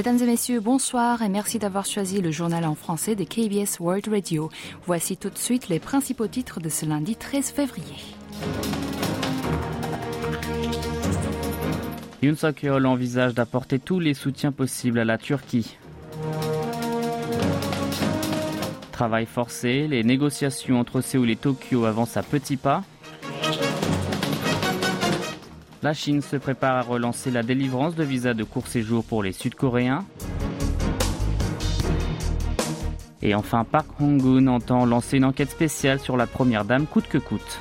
Mesdames et messieurs, bonsoir et merci d'avoir choisi le journal en français de KBS World Radio. Voici tout de suite les principaux titres de ce lundi 13 février. Yoon Suk-yeol envisage d'apporter tous les soutiens possibles à la Turquie. Travail forcé, les négociations entre Séoul et Tokyo avancent à petits pas. La Chine se prépare à relancer la délivrance de visas de court séjour pour les Sud-Coréens. Et enfin, Park Hong-gun entend lancer une enquête spéciale sur la première dame coûte que coûte.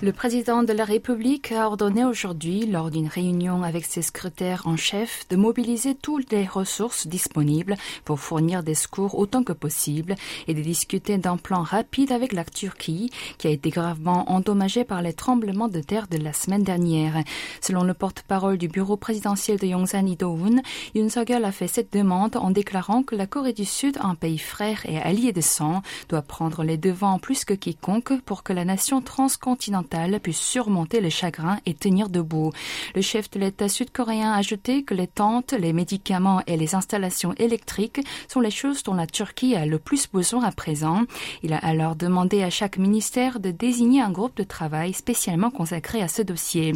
Le président de la République a ordonné aujourd'hui, lors d'une réunion avec ses secrétaires en chef, de mobiliser toutes les ressources disponibles pour fournir des secours autant que possible et de discuter d'un plan rapide avec la Turquie, qui a été gravement endommagée par les tremblements de terre de la semaine dernière. Selon le porte-parole du bureau présidentiel de Yongsan Idoun, Yoon suk a fait cette demande en déclarant que la Corée du Sud, un pays frère et allié de sang, doit prendre les devants plus que quiconque pour que la nation transcontinentale surmonter les chagrins et tenir debout. Le chef de l'État sud-coréen a ajouté que les tentes, les médicaments et les installations électriques sont les choses dont la Turquie a le plus besoin à présent. Il a alors demandé à chaque ministère de désigner un groupe de travail spécialement consacré à ce dossier.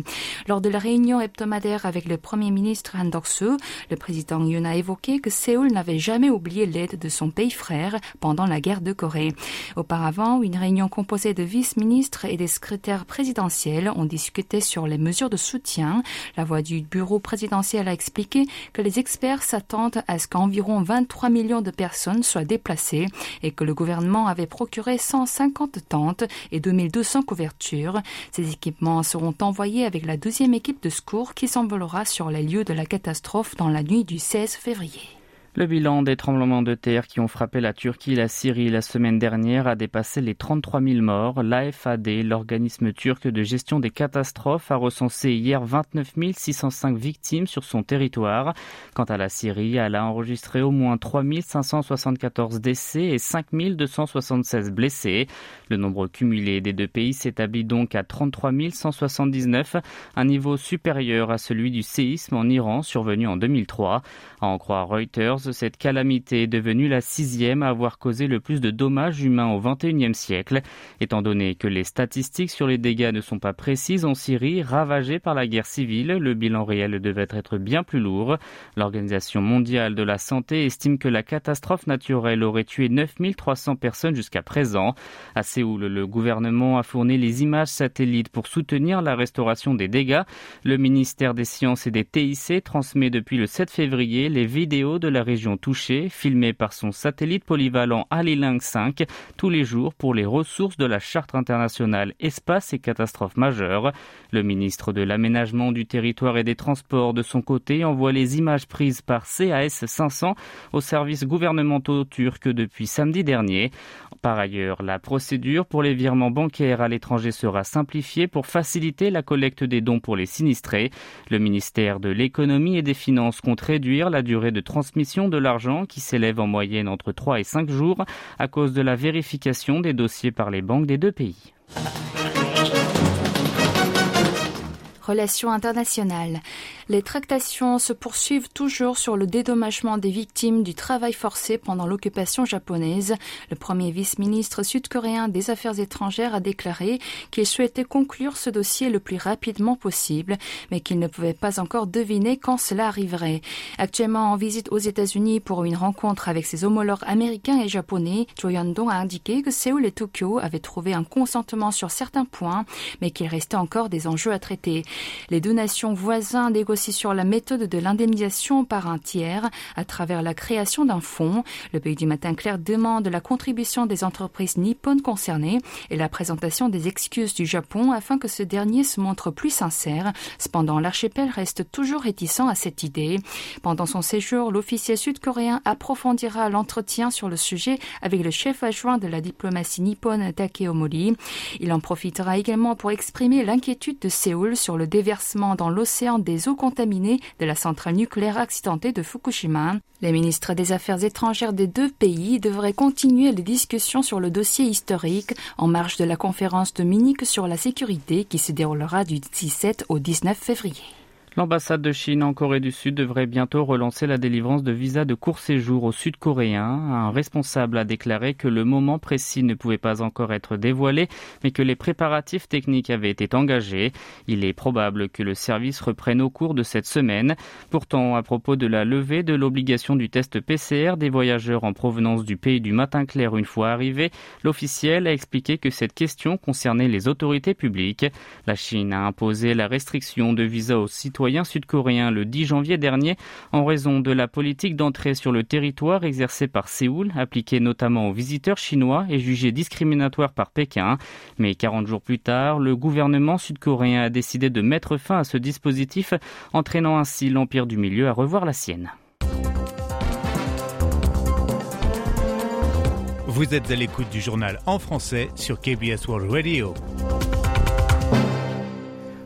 Lors de la réunion hebdomadaire avec le premier ministre Han Dok-soo, le président Yoon a évoqué que Séoul n'avait jamais oublié l'aide de son pays frère pendant la guerre de Corée. Auparavant, une réunion composée de vice-ministres et des secrétaires présidentielle ont discuté sur les mesures de soutien. La voix du bureau présidentiel a expliqué que les experts s'attendent à ce qu'environ 23 millions de personnes soient déplacées et que le gouvernement avait procuré 150 tentes et 2200 couvertures. Ces équipements seront envoyés avec la deuxième équipe de secours qui s'envolera sur les lieux de la catastrophe dans la nuit du 16 février. Le bilan des tremblements de terre qui ont frappé la Turquie et la Syrie la semaine dernière a dépassé les 33 000 morts. L'AFAD, l'organisme turc de gestion des catastrophes, a recensé hier 29 605 victimes sur son territoire. Quant à la Syrie, elle a enregistré au moins 3 574 décès et 5 276 blessés. Le nombre cumulé des deux pays s'établit donc à 33 179, un niveau supérieur à celui du séisme en Iran survenu en 2003. À en croire Reuters, cette calamité est devenue la sixième à avoir causé le plus de dommages humains au XXIe siècle. Étant donné que les statistiques sur les dégâts ne sont pas précises en Syrie, ravagée par la guerre civile, le bilan réel devait être bien plus lourd. L'Organisation mondiale de la santé estime que la catastrophe naturelle aurait tué 9300 personnes jusqu'à présent. À Séoul, le gouvernement a fourni les images satellites pour soutenir la restauration des dégâts. Le ministère des Sciences et des TIC transmet depuis le 7 février les vidéos de la région touchée, filmée par son satellite polyvalent Alilang 5 tous les jours pour les ressources de la Charte internationale espace et catastrophes majeures. Le ministre de l'Aménagement du territoire et des Transports de son côté envoie les images prises par CAS 500 aux services gouvernementaux turcs depuis samedi dernier. Par ailleurs, la procédure pour les virements bancaires à l'étranger sera simplifiée pour faciliter la collecte des dons pour les sinistrés. Le ministère de l'économie et des finances compte réduire la durée de transmission de l'argent qui s'élève en moyenne entre 3 et 5 jours à cause de la vérification des dossiers par les banques des deux pays. Relations internationales. Les tractations se poursuivent toujours sur le dédommagement des victimes du travail forcé pendant l'occupation japonaise. Le premier vice-ministre sud-coréen des Affaires étrangères a déclaré qu'il souhaitait conclure ce dossier le plus rapidement possible, mais qu'il ne pouvait pas encore deviner quand cela arriverait. Actuellement en visite aux États-Unis pour une rencontre avec ses homologues américains et japonais, Cho Yeon-dong a indiqué que Séoul et Tokyo avaient trouvé un consentement sur certains points, mais qu'il restait encore des enjeux à traiter. Les deux nations voisines négocient sur la méthode de l'indemnisation par un tiers à travers la création d'un fonds. Le pays du matin clair demande la contribution des entreprises nippones concernées et la présentation des excuses du Japon afin que ce dernier se montre plus sincère. Cependant, l'archipel reste toujours réticent à cette idée. Pendant son séjour, l'officier sud-coréen approfondira l'entretien sur le sujet avec le chef adjoint de la diplomatie nippone Takeo Mori. Il en profitera également pour exprimer l'inquiétude de Séoul sur le déversement dans l'océan des eaux contaminé de la centrale nucléaire accidentée de Fukushima. Les ministres des Affaires étrangères des deux pays devraient continuer les discussions sur le dossier historique en marge de la conférence de Munich sur la sécurité qui se déroulera du 17 au 19 février. L'ambassade de Chine en Corée du Sud devrait bientôt relancer la délivrance de visas de court séjour aux Sud-Coréens. Un responsable a déclaré que le moment précis ne pouvait pas encore être dévoilé, mais que les préparatifs techniques avaient été engagés. Il est probable que le service reprenne au cours de cette semaine. Pourtant, à propos de la levée de l'obligation du test PCR des voyageurs en provenance du pays du matin clair une fois arrivés, l'officiel a expliqué que cette question concernait les autorités publiques. La Chine a imposé la restriction de visas aux citoyens sud-coréen le 10 janvier dernier en raison de la politique d'entrée sur le territoire exercée par Séoul, appliquée notamment aux visiteurs chinois et jugée discriminatoire par Pékin. Mais 40 jours plus tard, le gouvernement sud-coréen a décidé de mettre fin à ce dispositif, entraînant ainsi l'Empire du Milieu à revoir la sienne. Vous êtes à l'écoute du journal en français sur KBS World Radio.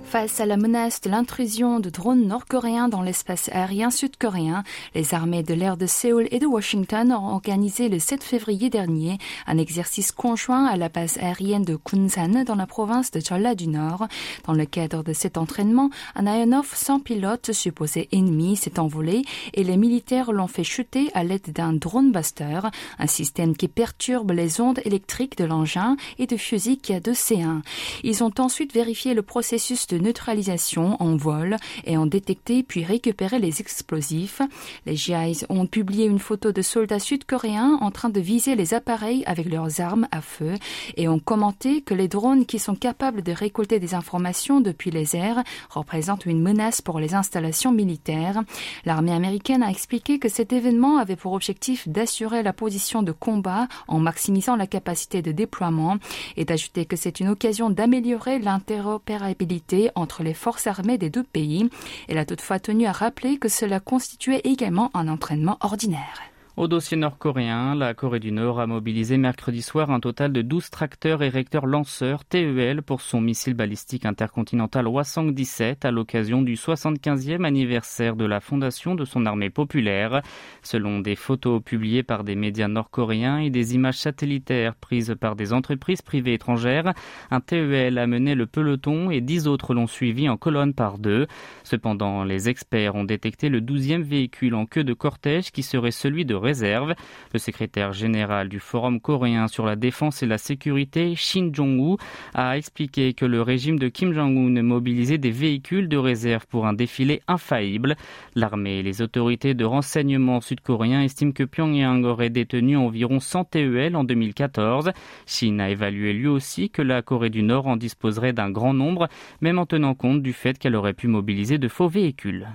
Face à la menace de l'intrusion de drones nord-coréens dans l'espace aérien sud-coréen, les armées de l'air de Séoul et de Washington ont organisé le 7 février dernier un exercice conjoint à la base aérienne de Kunsan dans la province de Jeolla du Nord. Dans le cadre de cet entraînement, un aéronef sans pilote supposé ennemi s'est envolé et les militaires l'ont fait chuter à l'aide d'un drone buster, un système qui perturbe les ondes électriques de l'engin et de fusils qui a de C1. Ils ont ensuite vérifié le processus de neutralisation en vol et ont détecté puis récupéré les explosifs. Les GIs ont publié une photo de soldats sud-coréens en train de viser les appareils avec leurs armes à feu et ont commenté que les drones qui sont capables de récolter des informations depuis les airs représentent une menace pour les installations militaires. L'armée américaine a expliqué que cet événement avait pour objectif d'assurer la position de combat en maximisant la capacité de déploiement et d'ajouter que c'est une occasion d'améliorer l'interopérabilité entre les forces armées des deux pays. Elle a toutefois tenu à rappeler que cela constituait également un entraînement ordinaire. Au dossier nord-coréen, la Corée du Nord a mobilisé mercredi soir un total de 12 tracteurs et recteurs lanceurs TEL pour son missile balistique intercontinental Hwasong-17 à l'occasion du 75e anniversaire de la fondation de son armée populaire. Selon des photos publiées par des médias nord-coréens et des images satellitaires prises par des entreprises privées étrangères, un TEL a mené le peloton et dix autres l'ont suivi en colonne par deux. Cependant, les experts ont détecté le 12e véhicule en queue de cortège qui serait celui de réserve. Le secrétaire général du Forum coréen sur la défense et la sécurité, Shin Jong-woo, a expliqué que le régime de Kim Jong-un mobilisait des véhicules de réserve pour un défilé infaillible. L'armée et les autorités de renseignement sud-coréens estiment que Pyongyang aurait détenu environ 100 TEL en 2014. Shin a évalué lui aussi que la Corée du Nord en disposerait d'un grand nombre, même en tenant compte du fait qu'elle aurait pu mobiliser de faux véhicules.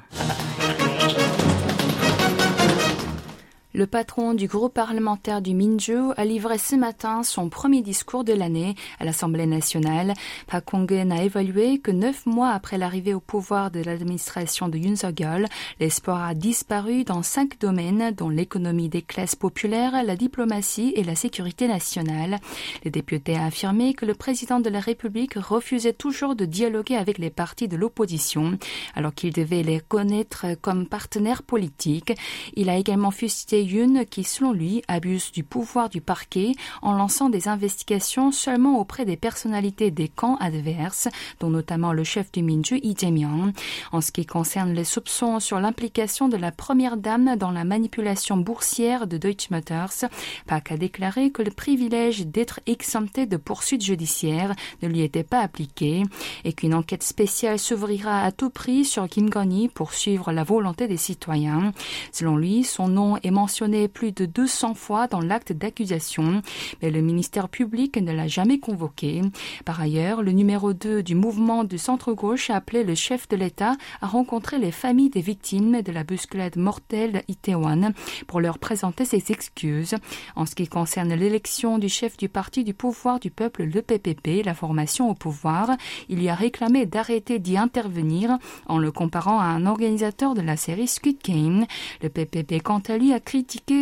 Le patron du groupe parlementaire du Minju a livré ce matin son premier discours de l'année à l'Assemblée nationale. Park Kong-gen a évalué que neuf mois après l'arrivée au pouvoir de l'administration de Yoon Suk-yeol, l'espoir a disparu dans cinq domaines, dont l'économie des classes populaires, la diplomatie et la sécurité nationale. Le député a affirmé que le président de la République refusait toujours de dialoguer avec les partis de l'opposition, alors qu'il devait les connaître comme partenaires politiques. Il a également fustigé Yoon qui, selon lui, abuse du pouvoir du parquet en lançant des investigations seulement auprès des personnalités des camps adverses, dont notamment le chef du Minju, Lee Jae-myung. En ce qui concerne les soupçons sur l'implication de la première dame dans la manipulation boursière de Deutsche Motors, Park a déclaré que le privilège d'être exempté de poursuites judiciaires ne lui était pas appliqué et qu'une enquête spéciale s'ouvrira à tout prix sur Kim Goni pour suivre la volonté des citoyens. Selon lui, son nom est mentionné mentionné plus de 200 fois dans l'acte d'accusation, mais le ministère public ne l'a jamais convoqué. Par ailleurs, le numéro 2 du mouvement du centre-gauche a appelé le chef de l'État à rencontrer les familles des victimes de la bousculade mortelle d'Itaewon pour leur présenter ses excuses. En ce qui concerne l'élection du chef du parti du pouvoir du peuple, le PPP, la formation au pouvoir, il y a réclamé d'arrêter d'y intervenir en le comparant à un organisateur de la série Squid Game. Le PPP, quant à lui, a crié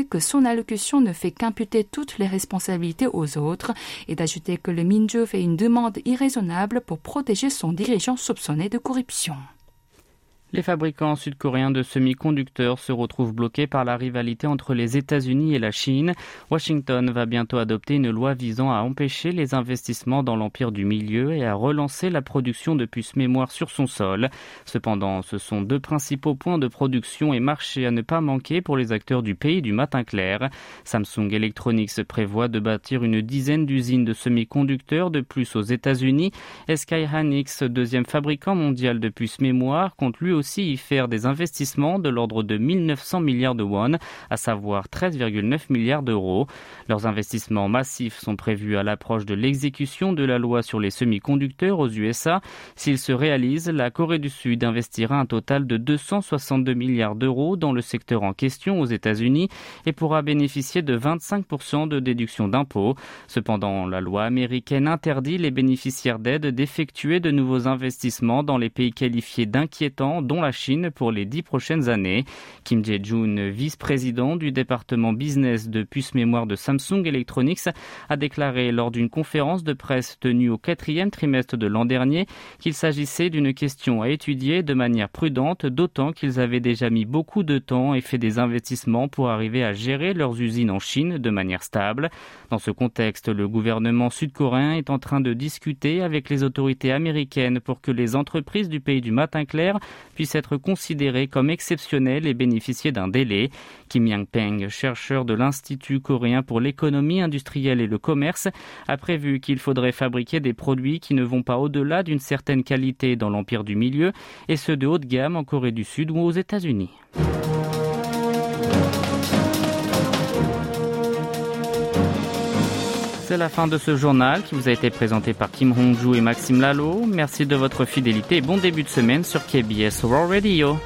que son allocution ne fait qu'imputer toutes les responsabilités aux autres et d'ajouter que le Minjo fait une demande irraisonnable pour protéger son dirigeant soupçonné de corruption. Les fabricants sud-coréens de semi-conducteurs se retrouvent bloqués par la rivalité entre les États-Unis et la Chine. Washington va bientôt adopter une loi visant à empêcher les investissements dans l'empire du milieu et à relancer la production de puces mémoire sur son sol. Cependant, ce sont deux principaux points de production et marché à ne pas manquer pour les acteurs du pays du matin clair. Samsung Electronics prévoit de bâtir une dizaine d'usines de semi-conducteurs de plus aux États-Unis et Sky Hynix, deuxième fabricant mondial de puces mémoire, compte lui aussi y faire des investissements de l'ordre de 1900 milliards de won, à savoir 13,9 milliards d'euros. Leurs investissements massifs sont prévus à l'approche de l'exécution de la loi sur les semi-conducteurs aux USA. S'ils se réalisent, la Corée du Sud investira un total de 262 milliards d'euros dans le secteur en question aux États-Unis et pourra bénéficier de 25% de déduction d'impôts. Cependant, la loi américaine interdit les bénéficiaires d'aide d'effectuer de nouveaux investissements dans les pays qualifiés d'inquiétants dont la Chine, pour les dix prochaines années. Kim Jae-jun, vice-président du département business de puces mémoire de Samsung Electronics, a déclaré lors d'une conférence de presse tenue au quatrième trimestre de l'an dernier qu'il s'agissait d'une question à étudier de manière prudente, d'autant qu'ils avaient déjà mis beaucoup de temps et fait des investissements pour arriver à gérer leurs usines en Chine de manière stable. Dans ce contexte, le gouvernement sud-coréen est en train de discuter avec les autorités américaines pour que les entreprises du pays du matin clair puisse être considéré comme exceptionnel et bénéficier d'un délai. Kim Yang-peng, chercheur de l'Institut coréen pour l'économie industrielle et le commerce, a prévu qu'il faudrait fabriquer des produits qui ne vont pas au-delà d'une certaine qualité dans l'empire du milieu, et ceux de haut de gamme en Corée du Sud ou aux États-Unis. C'est la fin de ce journal qui vous a été présenté par Kim Hong-ju et Maxime Lalo. Merci de votre fidélité et bon début de semaine sur KBS World Radio.